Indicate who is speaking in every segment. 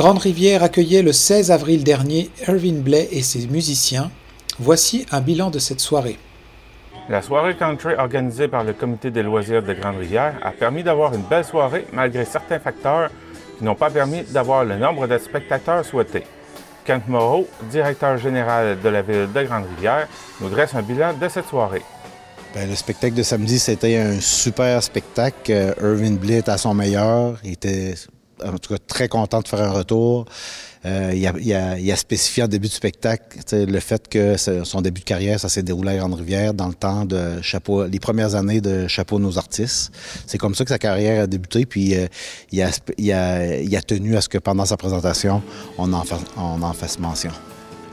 Speaker 1: Grande-Rivière accueillait le 16 avril dernier Irving Blay et ses musiciens. Voici un bilan de cette soirée.
Speaker 2: La soirée country organisée par le Comité des loisirs de Grande-Rivière a permis d'avoir une belle soirée malgré certains facteurs qui n'ont pas permis d'avoir le nombre de spectateurs souhaités. Kent Moreau, directeur général de la ville de Grande-Rivière, nous dresse un bilan de cette soirée.
Speaker 3: Bien, le spectacle de samedi, c'était un super spectacle. Euh, Irving Blitt à son meilleur. Il était en tout cas très content de faire un retour. Euh, il, a, spécifié en début de spectacle le fait que son début de carrière, ça s'est déroulé à Grande-Rivière dans le temps de Chapeau, les premières années de Chapeau nos artistes. C'est comme ça que sa carrière a débuté, puis euh, il, a, tenu à ce que pendant sa présentation, on en, on en fasse mention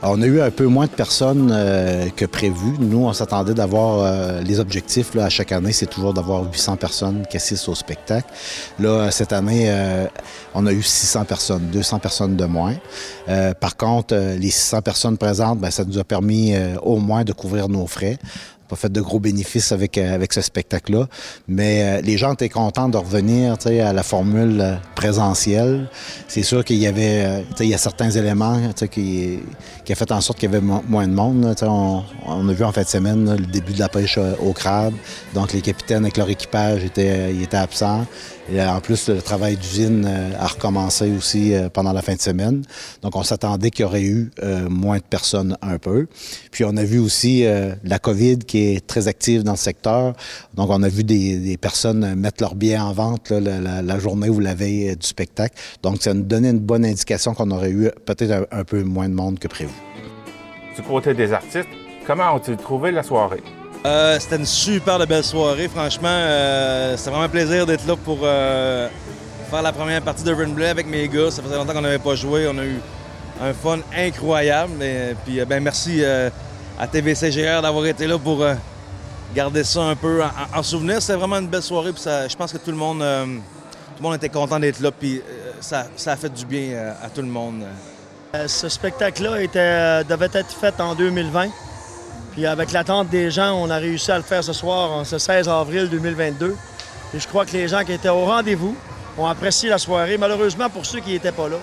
Speaker 3: on a eu un peu moins de personnes euh, que prévu. Nous, on s'attendait d'avoir euh, les objectifs à chaque année, c'est toujours d'avoir 800 personnes qui assistent au spectacle. Là, cette année, euh, on a eu 600 personnes, 200 personnes de moins. par contre, les 600 personnes présentes, bien, ça nous a permis au moins de couvrir nos frais pas fait de gros bénéfices avec, avec ce spectacle-là. Mais les gens étaient contents de revenir à la formule présentielle. C'est sûr qu'il y avait il y a certains éléments qui, qui a fait en sorte qu'il y avait moins de monde. On, a vu en fin de semaine le début de la pêche euh, au crabe. Donc les capitaines avec leur équipage étaient, étaient absents. Et en plus, le travail d'usine euh, a recommencé aussi euh, pendant la fin de semaine. Donc, on s'attendait qu'il y aurait eu moins de personnes un peu. Puis, on a vu aussi la COVID qui est très active dans le secteur. Donc, on a vu des, personnes mettre leurs billets en vente la, journée ou la veille du spectacle. Donc, ça nous donnait une bonne indication qu'on aurait eu peut-être un peu moins de monde que prévu
Speaker 2: du côté des artistes, comment ont-ils trouvé la soirée?
Speaker 4: Euh, c'était une super belle soirée, franchement. Euh, c'était vraiment un plaisir d'être là pour euh, faire la première partie de Run avec mes gars. Ça faisait longtemps qu'on n'avait pas joué. On a eu un fun incroyable. Puis, ben, merci à TVCGR d'avoir été là pour garder ça un peu en, souvenir. C'était vraiment une belle soirée. Puis je pense que tout le monde, tout le monde était content d'être là. Puis ça, ça, a fait du bien à tout le monde.
Speaker 5: Ce spectacle-là devait être fait en 2020. Puis avec l'attente des gens, on a réussi à le faire ce soir, ce 16 avril 2022. Et je crois que les gens qui étaient au rendez-vous ont apprécié la soirée. Malheureusement, pour ceux qui n'étaient pas là,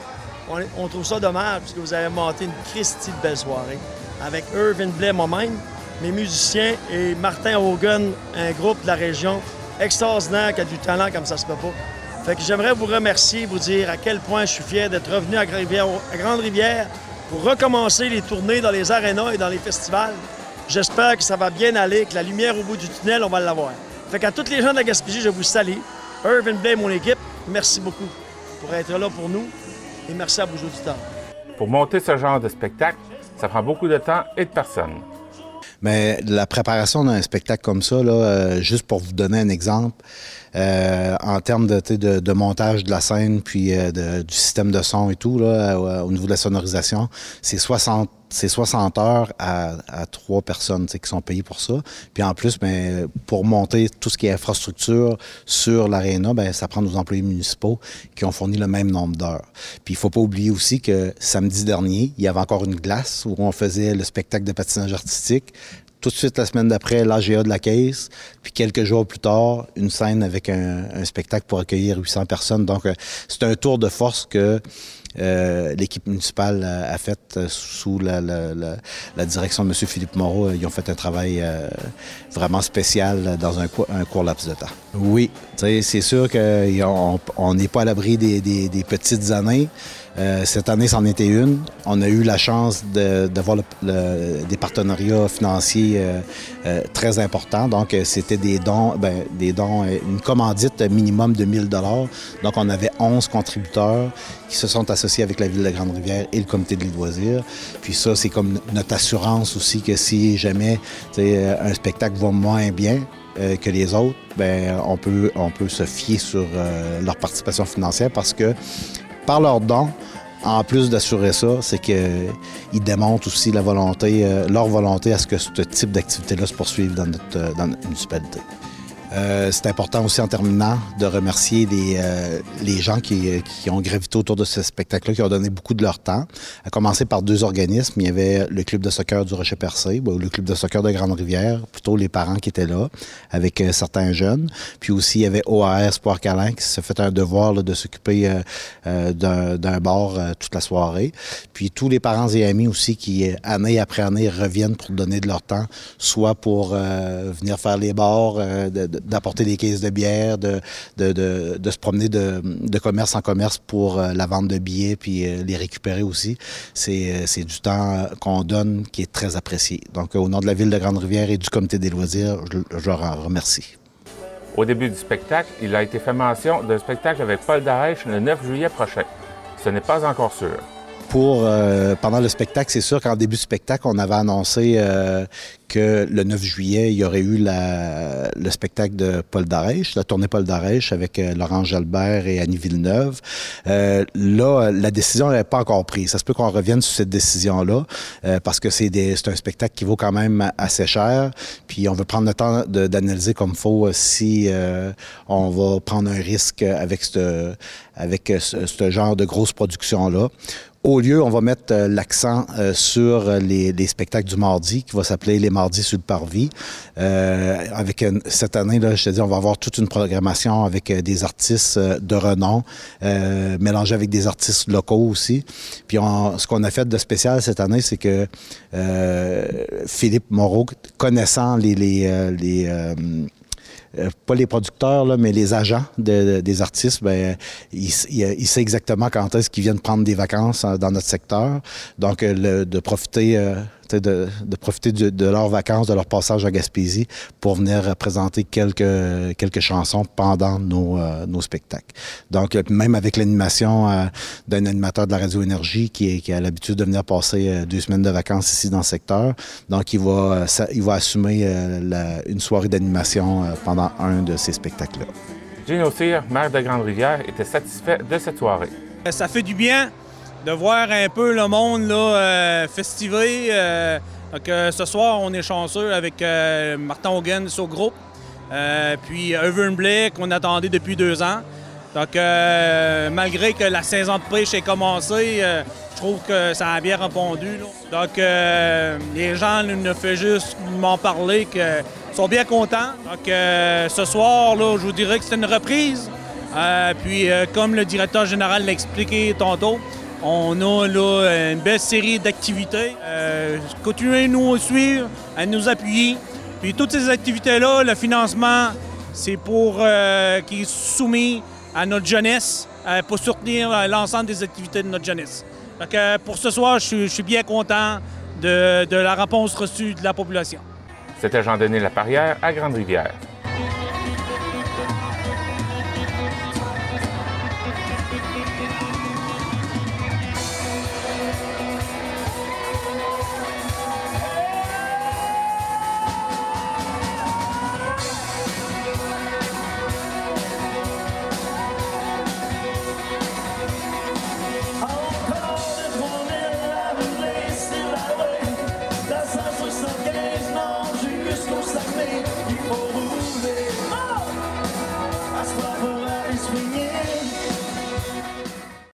Speaker 5: on, trouve ça dommage puisque vous avez monté une Christie de belle soirée. Avec Irvin Blais, moi-même, mes musiciens et Martin Hogan, un groupe de la région extraordinaire qui a du talent comme ça se peut pas. Fait que j'aimerais vous remercier, vous dire à quel point je suis fier d'être revenu à Grande-Rivière pour recommencer les tournées dans les arénas et dans les festivals. J'espère que ça va bien aller, que la lumière au bout du tunnel, on va l'avoir. Fait qu'à tous les gens de la Gaspésie, je vous salue. Irvin Blay, mon équipe, merci beaucoup pour être là pour nous et merci à vos auditeurs.
Speaker 2: Pour monter ce genre de spectacle, ça prend beaucoup de temps et de personnes.
Speaker 3: Mais la préparation d'un spectacle comme ça, là, euh, juste pour vous donner un exemple, euh, en termes de, de, montage de la scène, puis euh, du système de son et tout, là, au niveau de la sonorisation, c'est 60 c'est 60 heures à, trois personnes qui sont payées pour ça. Puis en plus, ben, pour monter tout ce qui est infrastructure sur l'aréna, ben, ça prend nos employés municipaux qui ont fourni le même nombre d'heures. Puis il faut pas oublier aussi que samedi dernier, il y avait encore une glace où on faisait le spectacle de patinage artistique tout de suite la semaine d'après, l'AGA de la Caisse, puis quelques jours plus tard, une scène avec un, spectacle pour accueillir 800 personnes. Donc, euh, c'est un tour de force que euh, l'équipe municipale a, fait euh, sous la, direction de M. Philippe Moreau. Ils ont fait un travail vraiment spécial dans un, court laps de temps. Oui, c'est sûr qu'on n'est pas à l'abri des petites années. Euh, cette année, c'en était une. On a eu la chance d'avoir des partenariats financiers euh, euh, très importants. Donc, c'était des dons, ben, des dons, une commandite minimum de 1000 dollars. Donc, on avait 11 contributeurs qui se sont associés avec la Ville de Grande-Rivière et le comité de l'île loisirs. Puis ça, c'est comme notre assurance aussi que si jamais un spectacle va moins bien, que les autres, ben on peut on peut se fier sur leur participation financière parce que par leurs dons, en plus d'assurer ça, c'est qu'ils démontrent aussi la volonté, euh, leur volonté à ce que ce type d'activité-là se poursuive dans notre, euh, municipalité. Euh, c'est important aussi en terminant de remercier les, euh, les gens qui, qui, ont gravité autour de ce spectacle-là, qui ont donné beaucoup de leur temps. À commencer par deux organismes. Il y avait le club de soccer du Rocher-Percé, ou le club de soccer de Grande-Rivière, plutôt les parents qui étaient là, avec euh, certains jeunes. Puis aussi, il y avait OAR Sport Calin qui s'est fait un devoir là, de s'occuper d'un bar toute la soirée. Puis tous les parents et amis aussi qui, année après année, reviennent pour donner de leur temps, soit pour venir faire les bars, de, d'apporter des caisses de bière, de, de, de, se promener de, de, commerce en commerce pour euh, la vente de billets puis euh, les récupérer aussi. Euh, c'est du temps qu'on donne qui est très apprécié. Donc, au nom de la Ville de Grande-Rivière et du Comité des loisirs, je, leur remercie.
Speaker 2: Au début du spectacle, il a été fait mention d'un spectacle avec Paul Darèche le 9 juillet prochain. Ce n'est pas encore sûr
Speaker 3: pour euh, pendant le spectacle, c'est sûr qu'en début de spectacle, on avait annoncé euh, que le 9 juillet, il y aurait eu la, le spectacle de Paul Darèche, la tournée Paul Darèche avec euh, Laurent Jalbert et Annie Villeneuve. là, la décision n'est pas encore prise. Ça se peut qu'on revienne sur cette décision-là parce que c'est un spectacle qui vaut quand même assez cher. Puis on veut prendre le temps d'analyser comme faut si on va prendre un risque avec ce avec ce genre de grosse production-là. Au lieu, on va mettre euh, l'accent euh, sur les, spectacles du mardi, qui va s'appeler Les Mardis sur le Parvis. Euh, avec cette année, là, je te dis, on va avoir toute une programmation avec des artistes de renom, mélangés avec des artistes locaux aussi. Puis ce qu'on a fait de spécial cette année, c'est que Philippe Moreau, connaissant les, les euh, pas les producteurs, là, mais les agents des artistes, ben, il, sait exactement quand est-ce qu'ils viennent prendre des vacances dans notre secteur. Donc, euh, de profiter euh, de, profiter de, leurs vacances, de leur passage à Gaspésie pour venir présenter quelques, quelques chansons pendant nos, euh, nos spectacles. Donc, même avec l'animation euh, d'un animateur de la Radio Énergie qui, qui a l'habitude de venir passer euh, deux semaines de vacances ici dans le secteur, donc il va, il va assumer une soirée d'animation pendant un de ces spectacles-là.
Speaker 2: Gino Cyr, maire de Grande-Rivière, était satisfait de cette soirée.
Speaker 6: Ça fait du bien de voir un peu le monde euh, festiver. Euh, euh, ce soir, on est chanceux avec Martin Hogan sur groupe. puis Irvin Blake, qu'on attendait depuis deux ans. Donc, malgré que la saison de pêche ait commencé, je trouve que ça a bien répondu. Donc, les gens ne font juste m'en parler qu'ils sont bien contents. Donc, ce soir, là, je vous dirais que c'est une reprise. puis, comme le directeur général l'a expliqué tantôt, on a là une belle série d'activités. Euh, continuez-nous à suivre, à nous appuyer. Puis toutes ces activités-là, le financement, c'est pour euh, qui soumis à notre jeunesse, euh, pour soutenir l'ensemble des activités de notre jeunesse. pour ce soir, je suis, bien content de, de la réponse reçue de la population.
Speaker 2: C'était Jean-Denis Laparrière à Grande-Rivière.